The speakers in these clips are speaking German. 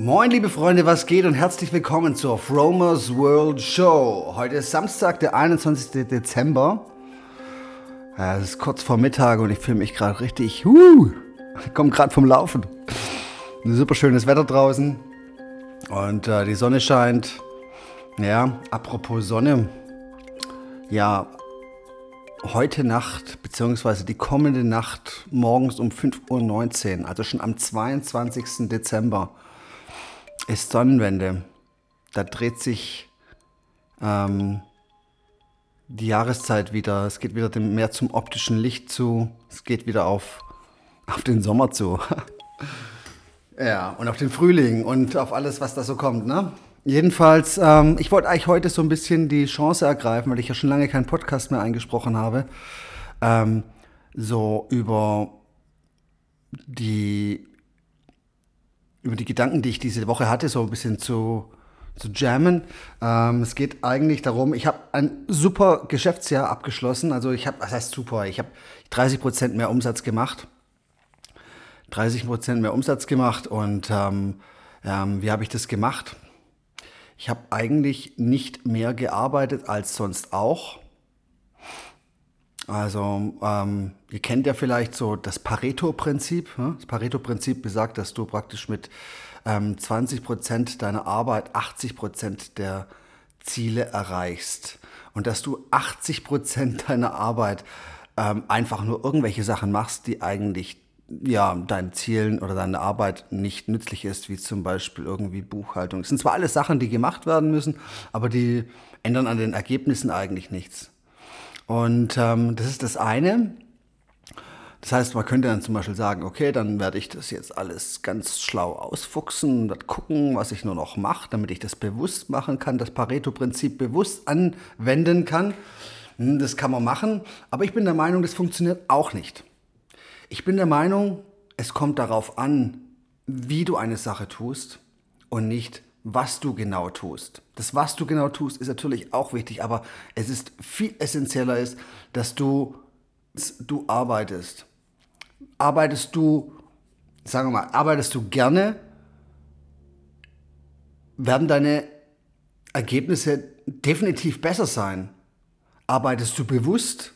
Moin liebe Freunde, was geht und herzlich willkommen zur Fromers World Show. Heute ist Samstag, der 21. Dezember. Ja, es ist kurz vor Mittag und ich fühle mich gerade richtig, uh, ich komme gerade vom Laufen. Super schönes Wetter draußen und äh, die Sonne scheint. Ja, apropos Sonne. Ja, heute Nacht, beziehungsweise die kommende Nacht, morgens um 5.19 Uhr, also schon am 22. Dezember, ist Sonnenwende. Da dreht sich ähm, die Jahreszeit wieder. Es geht wieder mehr zum optischen Licht zu. Es geht wieder auf, auf den Sommer zu. ja, und auf den Frühling und auf alles, was da so kommt. Ne? Jedenfalls, ähm, ich wollte eigentlich heute so ein bisschen die Chance ergreifen, weil ich ja schon lange keinen Podcast mehr eingesprochen habe, ähm, so über die über die Gedanken, die ich diese Woche hatte, so ein bisschen zu, zu jammen. Ähm, es geht eigentlich darum, ich habe ein super Geschäftsjahr abgeschlossen. Also ich habe, was heißt super, ich habe 30 Prozent mehr Umsatz gemacht. 30 Prozent mehr Umsatz gemacht und ähm, ähm, wie habe ich das gemacht? Ich habe eigentlich nicht mehr gearbeitet als sonst auch. Also, ähm, ihr kennt ja vielleicht so das Pareto-Prinzip. Ne? Das Pareto-Prinzip besagt, dass du praktisch mit ähm, 20 Prozent deiner Arbeit 80 Prozent der Ziele erreichst. Und dass du 80 Prozent deiner Arbeit ähm, einfach nur irgendwelche Sachen machst, die eigentlich ja, deinen Zielen oder deiner Arbeit nicht nützlich ist, wie zum Beispiel irgendwie Buchhaltung. Es sind zwar alles Sachen, die gemacht werden müssen, aber die ändern an den Ergebnissen eigentlich nichts. Und ähm, das ist das eine. Das heißt, man könnte dann zum Beispiel sagen, okay, dann werde ich das jetzt alles ganz schlau ausfuchsen und gucken, was ich nur noch mache, damit ich das bewusst machen kann, das Pareto-Prinzip bewusst anwenden kann. Hm, das kann man machen, aber ich bin der Meinung, das funktioniert auch nicht. Ich bin der Meinung, es kommt darauf an, wie du eine Sache tust und nicht, was du genau tust. Das, was du genau tust, ist natürlich auch wichtig, aber es ist viel essentieller ist, dass du, du arbeitest. Arbeitest du, sagen wir mal, arbeitest du gerne, werden deine Ergebnisse definitiv besser sein. Arbeitest du bewusst,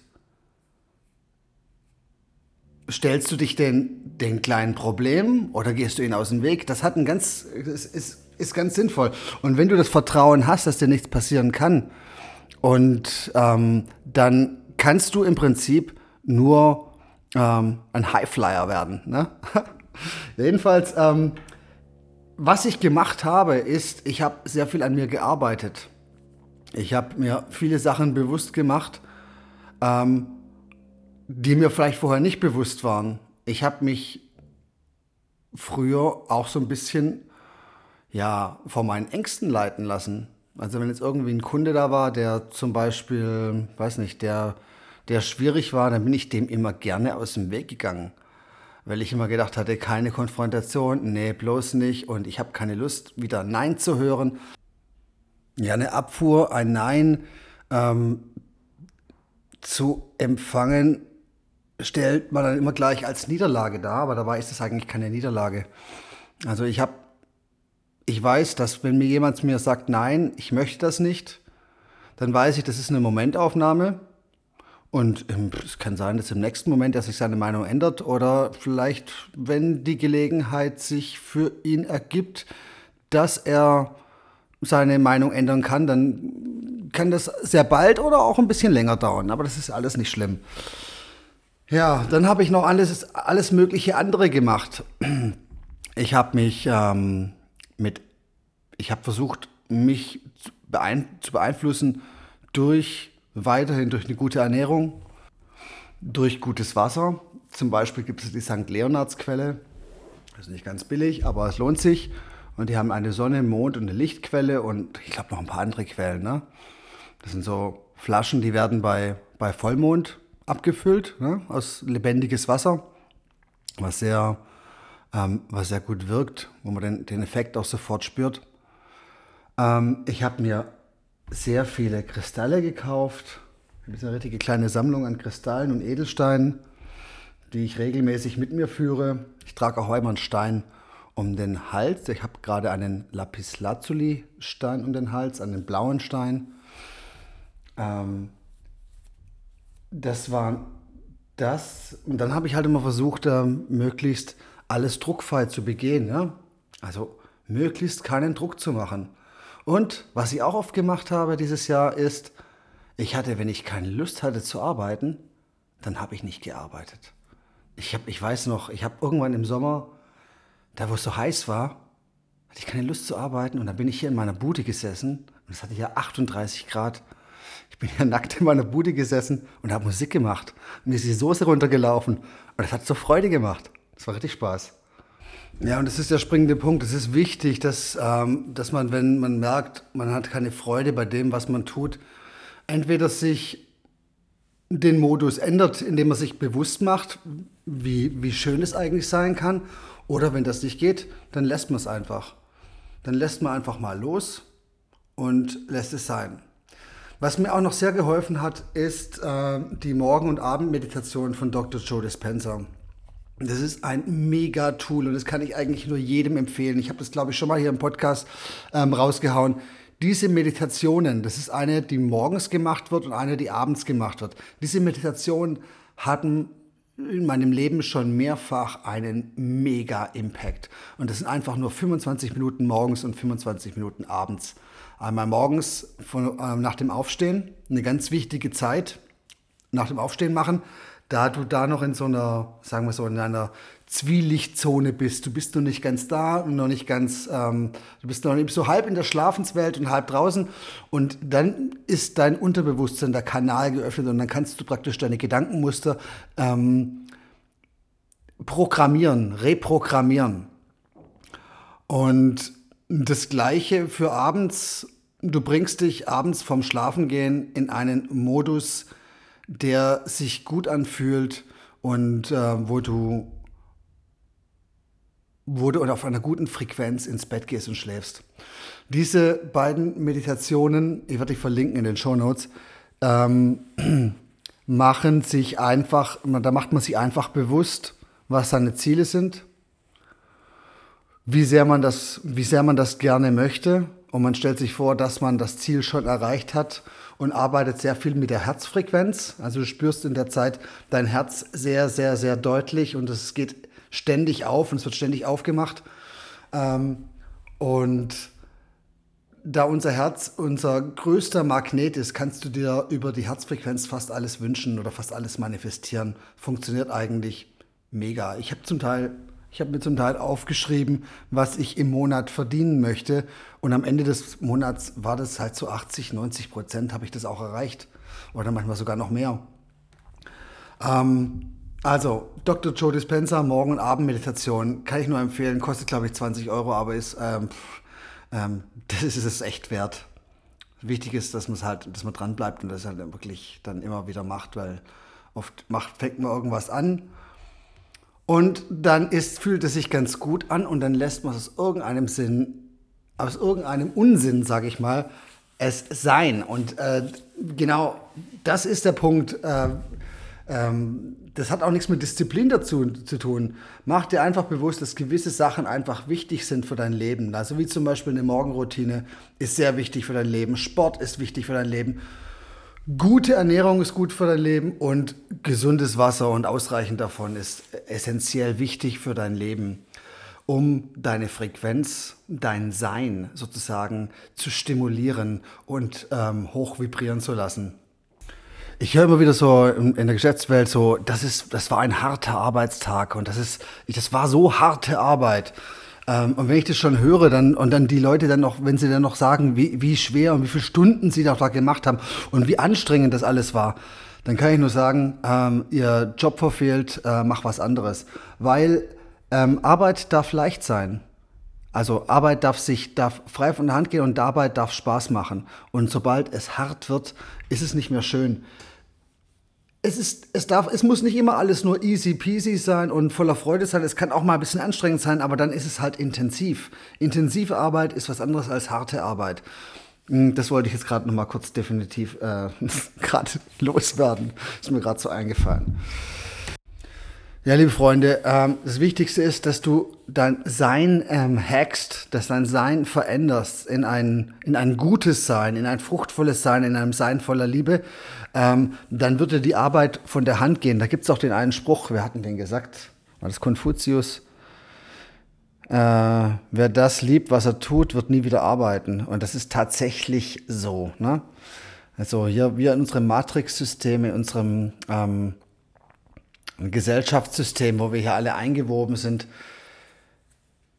stellst du dich den, den kleinen Problemen oder gehst du ihnen aus dem Weg? Das hat ein ganz, ist, ist ist ganz sinnvoll. Und wenn du das Vertrauen hast, dass dir nichts passieren kann, und ähm, dann kannst du im Prinzip nur ähm, ein Highflyer werden. Ne? Jedenfalls, ähm, was ich gemacht habe, ist, ich habe sehr viel an mir gearbeitet. Ich habe mir viele Sachen bewusst gemacht, ähm, die mir vielleicht vorher nicht bewusst waren. Ich habe mich früher auch so ein bisschen ja, von meinen Ängsten leiten lassen. Also wenn jetzt irgendwie ein Kunde da war, der zum Beispiel, weiß nicht, der, der schwierig war, dann bin ich dem immer gerne aus dem Weg gegangen. Weil ich immer gedacht hatte, keine Konfrontation, nee, bloß nicht. Und ich habe keine Lust, wieder Nein zu hören. Ja, eine Abfuhr, ein Nein ähm, zu empfangen, stellt man dann immer gleich als Niederlage dar, aber dabei ist es eigentlich keine Niederlage. Also ich habe ich weiß, dass wenn mir jemand mir sagt, nein, ich möchte das nicht, dann weiß ich, das ist eine Momentaufnahme. Und ähm, es kann sein, dass im nächsten Moment er sich seine Meinung ändert oder vielleicht, wenn die Gelegenheit sich für ihn ergibt, dass er seine Meinung ändern kann, dann kann das sehr bald oder auch ein bisschen länger dauern. Aber das ist alles nicht schlimm. Ja, dann habe ich noch alles, alles mögliche andere gemacht. Ich habe mich ähm, mit, ich habe versucht, mich zu beeinflussen durch weiterhin durch eine gute Ernährung, durch gutes Wasser. Zum Beispiel gibt es die St. Leonards-Quelle. Das ist nicht ganz billig, aber es lohnt sich. Und die haben eine Sonne, Mond und eine Lichtquelle und ich glaube noch ein paar andere Quellen. Ne? Das sind so Flaschen, die werden bei, bei Vollmond abgefüllt ne? aus lebendiges Wasser, was sehr ähm, was sehr gut wirkt, wo man den, den Effekt auch sofort spürt. Ähm, ich habe mir sehr viele Kristalle gekauft. Das ist eine richtige kleine Sammlung an Kristallen und Edelsteinen, die ich regelmäßig mit mir führe. Ich trage auch immer einen Stein um den Hals. Ich habe gerade einen Lapislazuli-Stein um den Hals, einen blauen Stein. Ähm, das war das. Und dann habe ich halt immer versucht, äh, möglichst alles druckfrei zu begehen. Ja? Also möglichst keinen Druck zu machen. Und was ich auch oft gemacht habe dieses Jahr ist, ich hatte, wenn ich keine Lust hatte zu arbeiten, dann habe ich nicht gearbeitet. Ich, hab, ich weiß noch, ich habe irgendwann im Sommer, da wo es so heiß war, hatte ich keine Lust zu arbeiten und dann bin ich hier in meiner Bude gesessen und es hatte ja 38 Grad. Ich bin hier nackt in meiner Bude gesessen und habe Musik gemacht. Mir ist die Soße runtergelaufen und das hat so Freude gemacht. Das war richtig Spaß. Ja, und das ist der springende Punkt. Es ist wichtig, dass, ähm, dass man, wenn man merkt, man hat keine Freude bei dem, was man tut, entweder sich den Modus ändert, indem man sich bewusst macht, wie, wie schön es eigentlich sein kann. Oder wenn das nicht geht, dann lässt man es einfach. Dann lässt man einfach mal los und lässt es sein. Was mir auch noch sehr geholfen hat, ist äh, die Morgen- und Abendmeditation von Dr. Joe Dispenza. Das ist ein mega Tool und das kann ich eigentlich nur jedem empfehlen. Ich habe das, glaube ich, schon mal hier im Podcast ähm, rausgehauen. Diese Meditationen, das ist eine, die morgens gemacht wird und eine, die abends gemacht wird. Diese Meditationen hatten in meinem Leben schon mehrfach einen mega Impact. Und das sind einfach nur 25 Minuten morgens und 25 Minuten abends. Einmal morgens von, äh, nach dem Aufstehen, eine ganz wichtige Zeit nach dem Aufstehen machen da du da noch in so einer, sagen wir so, in einer Zwielichtzone bist. Du bist noch nicht ganz da und noch nicht ganz, ähm, du bist noch so halb in der Schlafenswelt und halb draußen. Und dann ist dein Unterbewusstsein, der Kanal geöffnet und dann kannst du praktisch deine Gedankenmuster ähm, programmieren, reprogrammieren. Und das Gleiche für abends. Du bringst dich abends vom Schlafengehen in einen Modus, der sich gut anfühlt und äh, wo du wo du auf einer guten Frequenz ins Bett gehst und schläfst. Diese beiden Meditationen, ich werde dich verlinken in den Show Notes, ähm, machen sich einfach, da macht man sich einfach bewusst, was seine Ziele sind, wie sehr man das, wie sehr man das gerne möchte und man stellt sich vor, dass man das Ziel schon erreicht hat und arbeitet sehr viel mit der Herzfrequenz. Also du spürst in der Zeit dein Herz sehr, sehr, sehr deutlich und es geht ständig auf und es wird ständig aufgemacht. Ähm, und da unser Herz unser größter Magnet ist, kannst du dir über die Herzfrequenz fast alles wünschen oder fast alles manifestieren. Funktioniert eigentlich mega. Ich habe zum Teil ich habe mir zum Teil aufgeschrieben, was ich im Monat verdienen möchte. Und am Ende des Monats war das halt so 80, 90 Prozent habe ich das auch erreicht. Oder manchmal sogar noch mehr. Ähm, also, Dr. Joe Dispenza, Morgen- und Abendmeditation, kann ich nur empfehlen. Kostet, glaube ich, 20 Euro, aber ist, ähm, ähm, das ist es echt wert. Wichtig ist, dass man halt, dass man dran bleibt und das halt wirklich dann immer wieder macht, weil oft macht, fängt man irgendwas an und dann ist, fühlt es sich ganz gut an und dann lässt man es aus irgendeinem Sinn, aus irgendeinem Unsinn, sage ich mal, es sein. Und äh, genau das ist der Punkt. Äh, ähm, das hat auch nichts mit Disziplin dazu zu tun. Mach dir einfach bewusst, dass gewisse Sachen einfach wichtig sind für dein Leben. Also wie zum Beispiel eine Morgenroutine ist sehr wichtig für dein Leben. Sport ist wichtig für dein Leben. Gute Ernährung ist gut für dein Leben und gesundes Wasser und ausreichend davon ist essentiell wichtig für dein Leben, um deine Frequenz, dein Sein sozusagen zu stimulieren und ähm, hoch vibrieren zu lassen. Ich höre immer wieder so in, der Geschäftswelt so, das ist, das war ein harter Arbeitstag und das ist, das war so harte Arbeit. Ähm, und wenn ich das schon höre, dann und dann die Leute dann noch, wenn sie dann noch sagen, wie, wie schwer und wie viele Stunden sie da gemacht haben und wie anstrengend das alles war, dann kann ich nur sagen, ähm, ihr Job verfehlt, äh, mach was anderes. Weil ähm, Arbeit darf leicht sein. Also Arbeit darf sich darf frei von der Hand gehen und Arbeit darf Spaß machen. Und sobald es hart wird, ist es nicht mehr schön es ist, es darf, es muss nicht immer alles nur easy peasy sein und voller Freude sein. Es kann auch mal ein bisschen anstrengend sein, aber dann ist es halt intensiv. Intensive Arbeit ist was anderes als harte Arbeit. Hm, das wollte ich jetzt gerade noch mal kurz definitiv äh, gerade loswerden. Ist mir gerade so eingefallen. Ja, liebe Freunde, ähm, das Wichtigste ist, dass du dein Sein ähm, hackst, dass dein Sein veränderst in ein, in ein gutes Sein, in ein fruchtvolles Sein, in einem Sein voller Liebe. Ähm, dann wird dir die Arbeit von der Hand gehen. Da gibt es auch den einen Spruch, wir hatten den gesagt, war das Konfuzius? Äh, wer das liebt, was er tut, wird nie wieder arbeiten. Und das ist tatsächlich so. Ne? Also hier, wir in unserem Matrix-System, in unserem ähm, ein Gesellschaftssystem, wo wir hier alle eingewoben sind.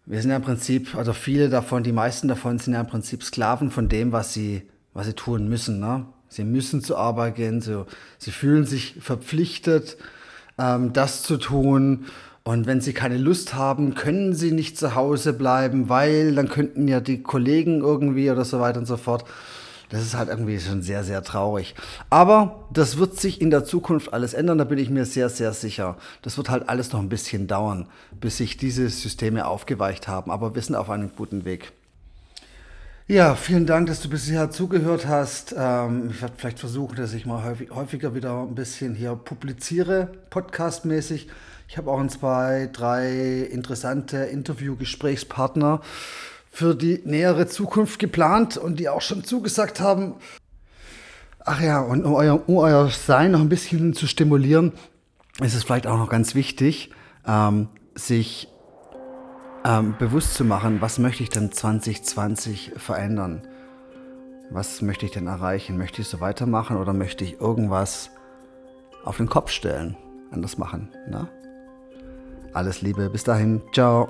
Wir sind ja im Prinzip, also viele davon, die meisten davon sind ja im Prinzip Sklaven von dem, was sie, was sie tun müssen. Ne? Sie müssen zur Arbeit gehen, so, sie fühlen sich verpflichtet, ähm, das zu tun. Und wenn sie keine Lust haben, können sie nicht zu Hause bleiben, weil dann könnten ja die Kollegen irgendwie oder so weiter und so fort. Das ist halt irgendwie schon sehr, sehr traurig. Aber das wird sich in der Zukunft alles ändern, da bin ich mir sehr, sehr sicher. Das wird halt alles noch ein bisschen dauern, bis sich diese Systeme aufgeweicht haben. Aber wir sind auf einem guten Weg. Ja, vielen Dank, dass du bisher zugehört hast. Ähm, ich werde vielleicht versuchen, dass ich mal häufiger wieder ein bisschen hier publiziere, podcastmäßig. Ich habe auch ein, zwei, drei interessante Interview-Gesprächspartner für die nähere Zukunft geplant und die auch schon zugesagt haben. Ach ja, und um euer, um euer Sein noch ein bisschen zu stimulieren, ist es vielleicht auch noch ganz wichtig, ähm, sich ähm, bewusst zu machen, was möchte ich denn 2020 verändern? Was möchte ich denn erreichen? Möchte ich so weitermachen oder möchte ich irgendwas auf den Kopf stellen, anders machen? Na? Alles Liebe, bis dahin, ciao.